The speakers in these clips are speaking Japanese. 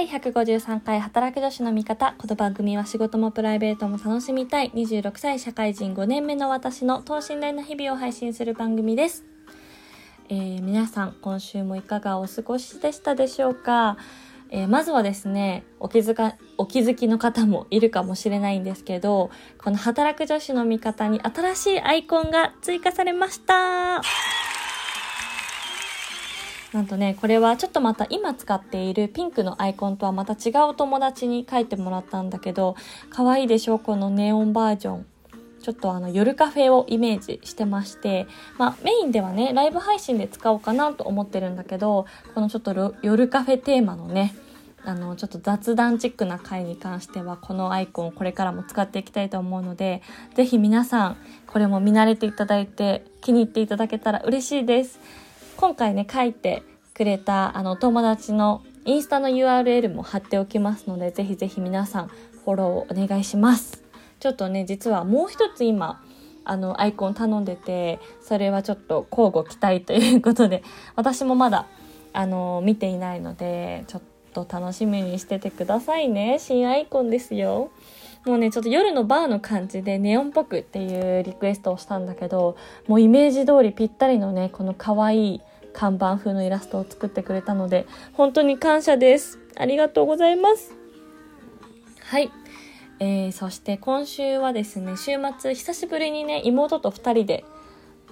第153回働く女子の味方。この番組は仕事もプライベートも楽しみたい26歳社会人5年目の私の等身大な日々を配信する番組です。えー、皆さん、今週もいかがお過ごしでしたでしょうか、えー、まずはですね、お気づか、お気づきの方もいるかもしれないんですけど、この働く女子の味方に新しいアイコンが追加されました。なんとね、これはちょっとまた今使っているピンクのアイコンとはまた違う友達に書いてもらったんだけど、可愛いでしょ？うこのネオンバージョン。ちょっとあの夜カフェをイメージしてまして、まあメインではね、ライブ配信で使おうかなと思ってるんだけど、このちょっと夜カフェテーマのね、あの、ちょっと雑談チックな回に関しては、このアイコンをこれからも使っていきたいと思うので、ぜひ皆さん、これも見慣れていただいて、気に入っていただけたら嬉しいです。今回ね、書いてくれた、あの、友達のインスタの URL も貼っておきますので、ぜひぜひ皆さん、フォローをお願いします。ちょっとね実はもう一つ今あのアイコン頼んでてそれはちょっと交互期待ということで私もまだあの見ていないのでちょっと楽しみにしててくださいね新アイコンですよもうねちょっと夜のバーの感じでネオンっぽくっていうリクエストをしたんだけどもうイメージ通りぴったりのねこの可愛い看板風のイラストを作ってくれたので本当に感謝です。ありがとうございます。はい。えー、そして今週はですね、週末久しぶりにね、妹と2人で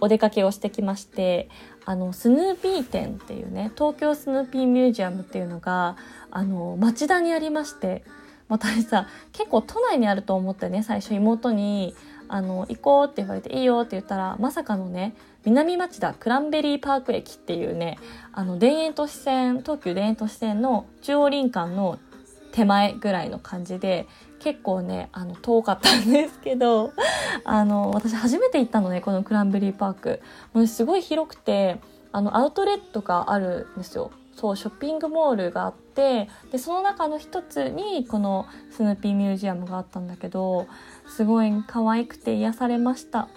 お出かけをしてきまして、あの、スヌーピー展っていうね、東京スヌーピーミュージアムっていうのが、あの、町田にありまして、私さ、結構都内にあると思ってね、最初妹に、あの、行こうって言われて、いいよって言ったら、まさかのね、南町田クランベリーパーク駅っていうね、あの、田園都市線、東急田園都市線の中央林間の手前ぐらいの感じで結構ねあの遠かったんですけどあの私初めて行ったのねこのクランベリーパーク。もうすごい広くてあのアウトレットがあるんですよ。そうショッピングモールがあってでその中の一つにこのスヌーピーミュージアムがあったんだけどすごい可愛くて癒されました。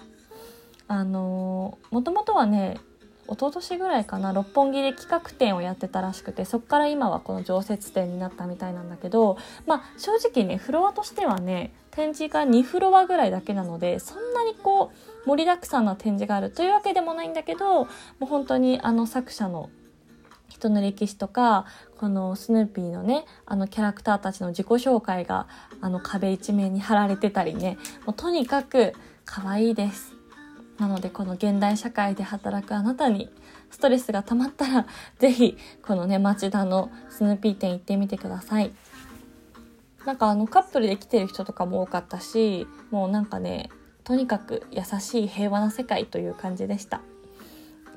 あのもともとはね一昨年ぐらいかな六本木で企画展をやってたらしくてそこから今はこの常設展になったみたいなんだけどまあ正直ねフロアとしてはね展示が2フロアぐらいだけなのでそんなにこう盛りだくさんな展示があるというわけでもないんだけどもう本当にあの作者の人の歴史とかこのスヌーピーのねあのキャラクターたちの自己紹介があの壁一面に貼られてたりねもうとにかく可愛いです。なのでこの現代社会で働くあなたにストレスが溜まったら 是非このね町田のスヌーピー店行ってみてください。なんかあのカップルで来てる人とかも多かったしもうなんかねとにかく優しい平和な世界という感じでした。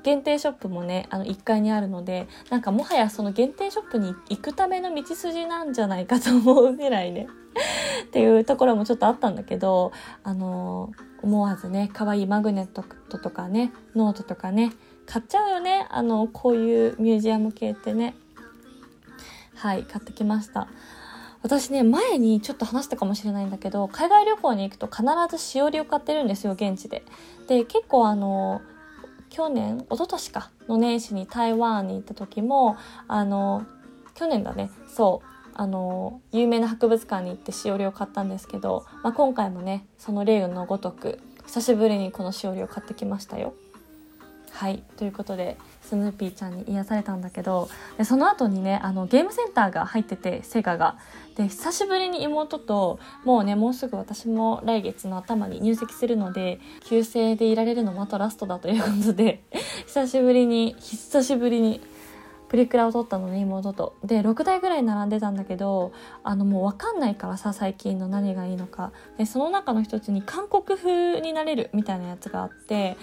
限定ショップもねあの1階にあるのでなんかもはやその限定ショップに行くための道筋なんじゃないかと思うぐらいね っていうところもちょっとあったんだけどあの思わずね可愛いマグネットとかねノートとかね買っちゃうよねあのこういうミュージアム系ってね。はい買ってきました。私ね前にちょっと話したかもしれないんだけど海外旅行に行くと必ずしおりを買ってるんですよ現地で。で結構あの去年一昨年かの年始に台湾に行った時もあの去年だねそうあの有名な博物館に行ってしおりを買ったんですけど、まあ、今回もねその例のごとく久しぶりにこのしおりを買ってきましたよ。はい。ということでスヌーピーちゃんに癒されたんだけどでその後にねあのゲームセンターが入っててセガが。で久しぶりに妹ともうねもうすぐ私も来月の頭に入籍するので旧姓でいられるのまたラストだということで 久しぶりに久しぶりにプリクラを撮ったのね妹と。で6台ぐらい並んでたんだけどあのもう分かんないからさ最近の何がいいのか。でその中の一つに韓国風になれるみたいなやつがあって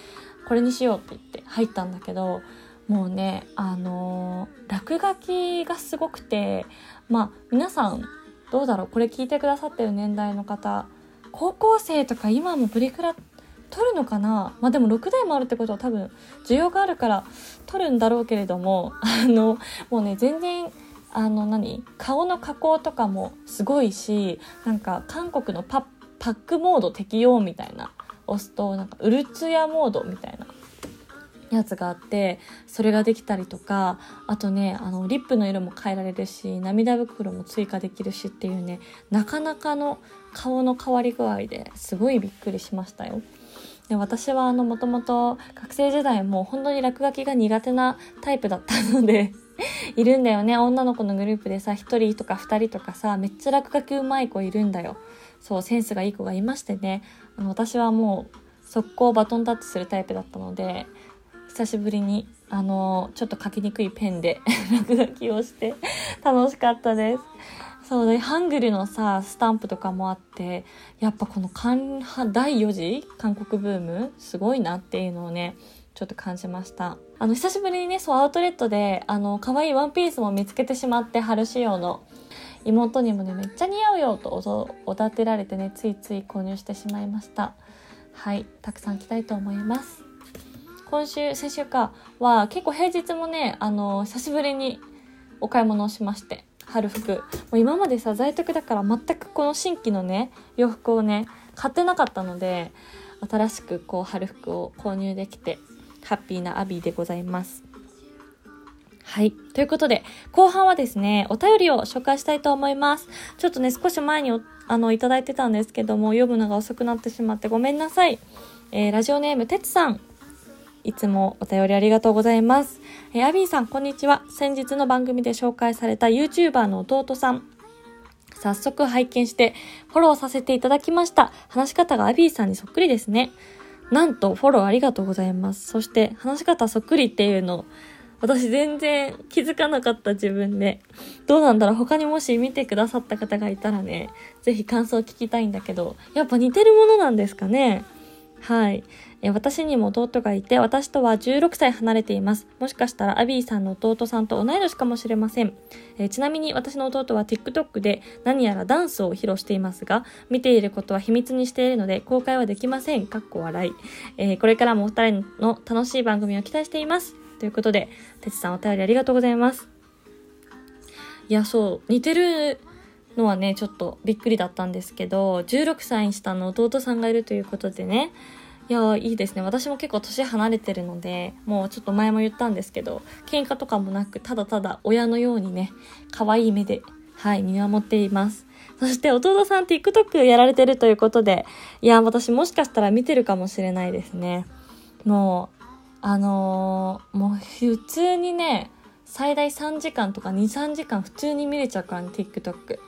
これにしようって言って入ったんだけどもうねあのー、落書きがすごくてまあ皆さんどうだろうこれ聞いてくださってる年代の方高校生とか今もプリクラ取るのかなまあでも6台もあるってことは多分需要があるから取るんだろうけれどもあのもうね全然あの何顔の加工とかもすごいしなんか韓国のパパックモード適用みたいな押すとなんかウルツヤモードみたいなやつがあってそれができたりとかあとねあのリップの色も変えられるし涙袋も追加できるしっていうねなかなかの顔の変わり具合ですごいびっくりしましたよ。で私はもともと学生時代も本当に落書きが苦手なタイプだったので いるんだよね。女の子のグループでさ1人とか2人とかさめっちゃ落書きうまい子いるんだよ。そうセンスがいい子がいましてね。あの私はもう速攻バトンタッチするタイプだったので久しぶりにあのちょっと書きにくいペンで 落書きをして楽しかったです。そうで、ハングルのさ、スタンプとかもあって、やっぱこの第4次韓国ブーム、すごいなっていうのをね、ちょっと感じました。あの、久しぶりにね、そう、アウトレットで、あの、可愛いワンピースも見つけてしまって、春仕様の。妹にもね、めっちゃ似合うよとおだてられてね、ついつい購入してしまいました。はい、たくさん着たいと思います。今週、先週かは結構平日もね、あの、久しぶりにお買い物をしまして、春服。もう今までさ、在宅だから全くこの新規のね、洋服をね、買ってなかったので、新しくこう春服を購入できて、ハッピーなアビーでございます。はい。ということで、後半はですね、お便りを紹介したいと思います。ちょっとね、少し前にあの、いただいてたんですけども、読むのが遅くなってしまってごめんなさい。えー、ラジオネーム、てつさん。いつもお便りありがとうございます。えー、アビーさん、こんにちは。先日の番組で紹介された YouTuber の弟さん。早速拝見してフォローさせていただきました。話し方がアビーさんにそっくりですね。なんとフォローありがとうございます。そして話し方そっくりっていうの私全然気づかなかった自分で。どうなんだろう他にもし見てくださった方がいたらね、ぜひ感想を聞きたいんだけど、やっぱ似てるものなんですかねはい。え私にも弟がいて、私とは16歳離れています。もしかしたらアビーさんの弟さんと同い年かもしれません。えちなみに私の弟は TikTok で何やらダンスを披露していますが、見ていることは秘密にしているので公開はできません。かっこ笑い。えー、これからもお二人の楽しい番組を期待しています。ということで、てつさんお便りありがとうございます。いや、そう、似てるのはね、ちょっとびっくりだったんですけど、16歳下の弟さんがいるということでね、いやいいですね。私も結構年離れてるので、もうちょっと前も言ったんですけど、喧嘩とかもなく、ただただ親のようにね、可愛い目で、はい、見守っています。そして弟さん TikTok やられてるということで、いや、私もしかしたら見てるかもしれないですね。もう、あのー、もう普通にね、最大3時間とか2、3時間普通に見れちゃうからね、TikTok。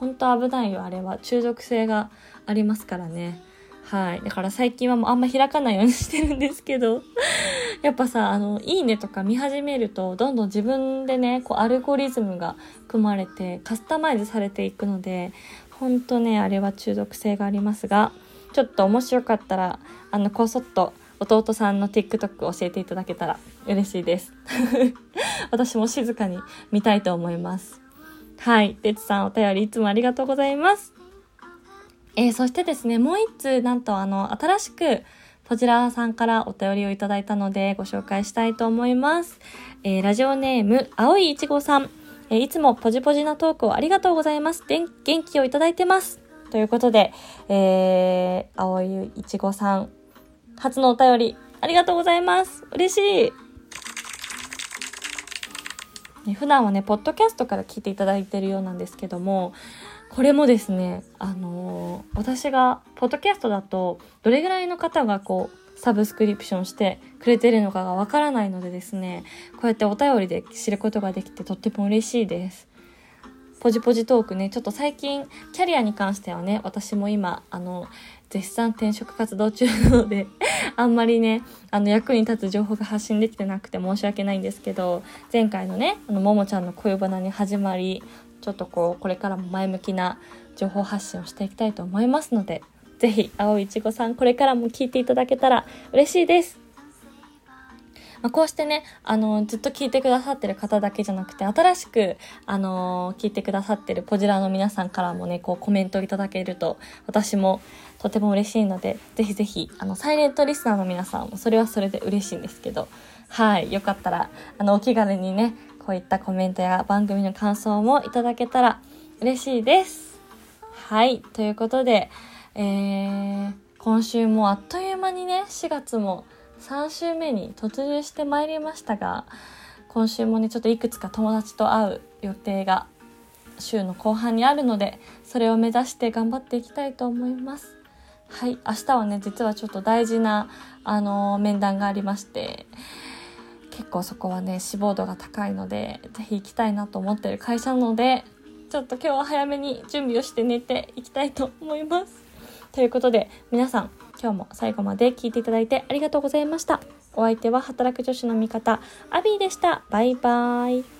ほんと危ないよ、あれは。中毒性がありますからね。はい。だから最近はもうあんま開かないようにしてるんですけど、やっぱさ、あの、いいねとか見始めると、どんどん自分でね、こう、アルゴリズムが組まれて、カスタマイズされていくので、ほんとね、あれは中毒性がありますが、ちょっと面白かったら、あの、こそっと弟さんの TikTok 教えていただけたら嬉しいです。私も静かに見たいと思います。はい。てつさんお便りいつもありがとうございます。えー、そしてですね、もう一通、なんとあの、新しく、ポジラーさんからお便りをいただいたのでご紹介したいと思います。えー、ラジオネーム、青いいちごさん。えー、いつもポジポジなトークをありがとうございます。で元気をいただいてます。ということで、えー、青いいちごさん、初のお便り、ありがとうございます。嬉しい。普段はね、ポッドキャストから聞いていただいてるようなんですけども、これもですね、あのー、私が、ポッドキャストだと、どれぐらいの方がこう、サブスクリプションしてくれてるのかがわからないのでですね、こうやってお便りで知ることができてとっても嬉しいです。ポジポジトークね、ちょっと最近、キャリアに関してはね、私も今、あの、絶賛転職活動中なので あんまりね、あの役に立つ情報が発信できてなくて申し訳ないんですけど、前回のね、あの、ももちゃんの恋バナに始まり、ちょっとこう、これからも前向きな情報発信をしていきたいと思いますので、ぜひ、青いちごさん、これからも聞いていただけたら嬉しいです。まあ、こうしてね、あの、ずっと聞いてくださってる方だけじゃなくて、新しく、あの、聞いてくださってるポジラーの皆さんからもね、こうコメントいただけると、私もとても嬉しいので、ぜひぜひ、あの、サイレントリスナーの皆さんも、それはそれで嬉しいんですけど、はい、よかったら、あの、お気軽にね、こういったコメントや番組の感想もいただけたら嬉しいです。はい、ということで、えー、今週もあっという間にね、4月も3週目に突入してまいりましたが今週もねちょっといくつか友達と会う予定が週の後半にあるのでそれを目指して頑張っていきたいと思います。はい明日はね実はちょっと大事なあの面談がありまして結構そこはね志望度が高いので是非行きたいなと思ってる会社なのでちょっと今日は早めに準備をして寝ていきたいと思います。ということで皆さん今日も最後まで聞いていただいてありがとうございました。お相手は働く女子の味方アビーでした。バイバーイ。